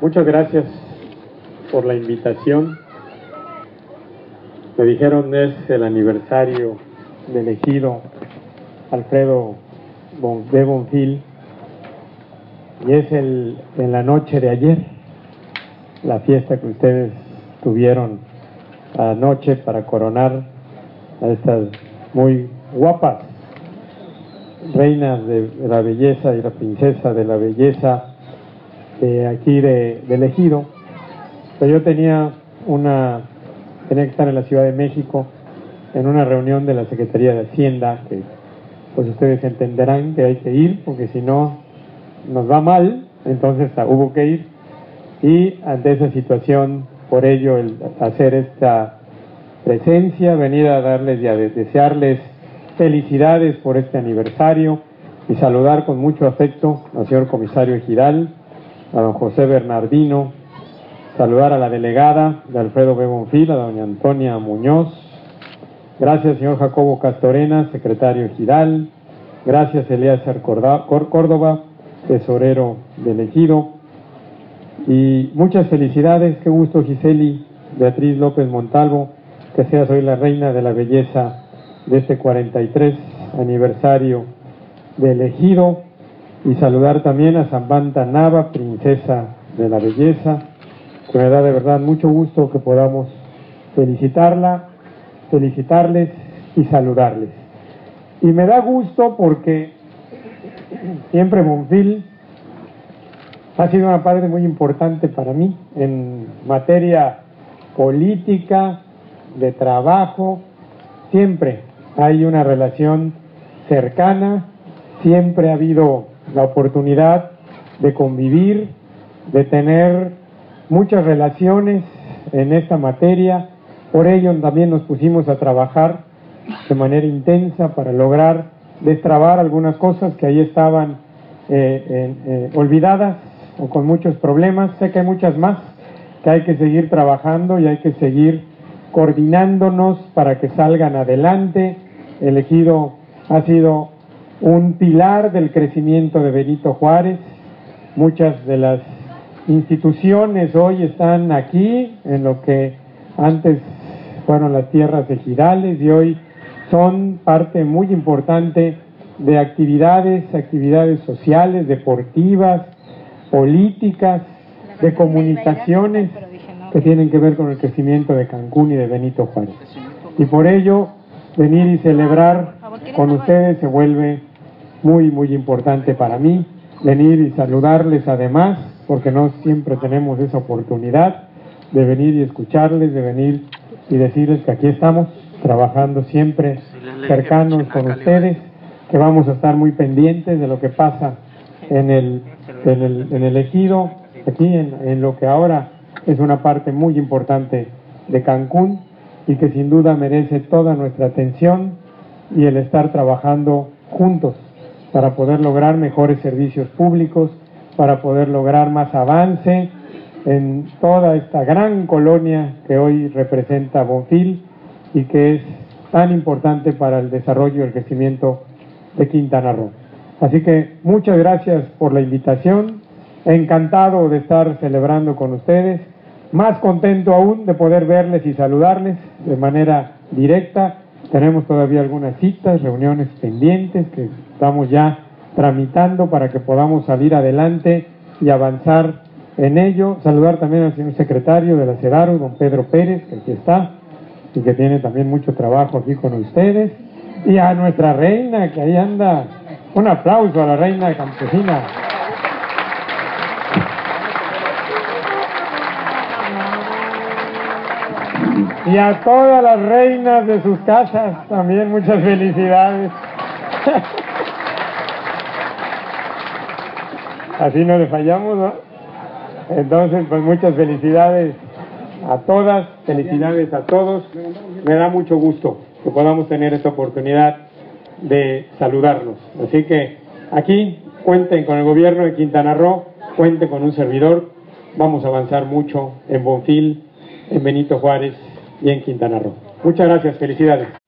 Muchas gracias por la invitación. Me dijeron es el aniversario del ejido Alfredo de Bonfil y es el, en la noche de ayer, la fiesta que ustedes tuvieron anoche para coronar a estas muy guapas reinas de la belleza y la princesa de la belleza de aquí de, del ejido. Pero yo tenía una, tenía que estar en la Ciudad de México en una reunión de la Secretaría de Hacienda, que pues ustedes entenderán que hay que ir, porque si no nos va mal, entonces hubo que ir. Y ante esa situación, por ello, el hacer esta presencia, venir a darles y a desearles felicidades por este aniversario y saludar con mucho afecto al señor comisario Giral, a don José Bernardino, saludar a la delegada de Alfredo B. Bonfil, a doña Antonia Muñoz, gracias señor Jacobo Castorena, secretario Giral, gracias Elías Córdoba, tesorero del ejido, y muchas felicidades, qué gusto Giseli, Beatriz López Montalvo, que seas hoy la reina de la belleza de este 43 aniversario del ejido y saludar también a Zambanta Nava, princesa de la belleza, que me da de verdad mucho gusto que podamos felicitarla, felicitarles y saludarles. Y me da gusto porque siempre Monfil ha sido una parte muy importante para mí en materia política, de trabajo, siempre hay una relación cercana, siempre ha habido la oportunidad de convivir, de tener muchas relaciones en esta materia, por ello también nos pusimos a trabajar de manera intensa para lograr destrabar algunas cosas que ahí estaban eh, eh, olvidadas o con muchos problemas. Sé que hay muchas más que hay que seguir trabajando y hay que seguir coordinándonos para que salgan adelante. El ejido ha sido un pilar del crecimiento de Benito Juárez. Muchas de las instituciones hoy están aquí, en lo que antes fueron las tierras ejidales y hoy son parte muy importante de actividades, actividades sociales, deportivas, políticas, de comunicaciones que tienen que ver con el crecimiento de Cancún y de Benito Juárez. Y por ello, venir y celebrar con ustedes se vuelve muy, muy importante para mí. Venir y saludarles además, porque no siempre tenemos esa oportunidad de venir y escucharles, de venir y decirles que aquí estamos trabajando siempre cercanos con ustedes, que vamos a estar muy pendientes de lo que pasa en el, en el, en el ejido, aquí en, en lo que ahora es una parte muy importante de Cancún y que sin duda merece toda nuestra atención y el estar trabajando juntos para poder lograr mejores servicios públicos, para poder lograr más avance en toda esta gran colonia que hoy representa Bonfil y que es tan importante para el desarrollo y el crecimiento de Quintana Roo. Así que muchas gracias por la invitación, encantado de estar celebrando con ustedes más contento aún de poder verles y saludarles de manera directa. Tenemos todavía algunas citas, reuniones pendientes que estamos ya tramitando para que podamos salir adelante y avanzar en ello. Saludar también al señor secretario de la CEDARU, don Pedro Pérez, que aquí está y que tiene también mucho trabajo aquí con ustedes. Y a nuestra reina, que ahí anda. Un aplauso a la reina campesina. Y a todas las reinas de sus casas también muchas felicidades. Así no le fallamos, ¿no? Entonces, pues muchas felicidades a todas, felicidades a todos. Me da mucho gusto que podamos tener esta oportunidad de saludarlos. Así que aquí cuenten con el gobierno de Quintana Roo, cuenten con un servidor. Vamos a avanzar mucho en Bonfil, en Benito Juárez y en Quintana Roo. Muchas gracias, felicidades.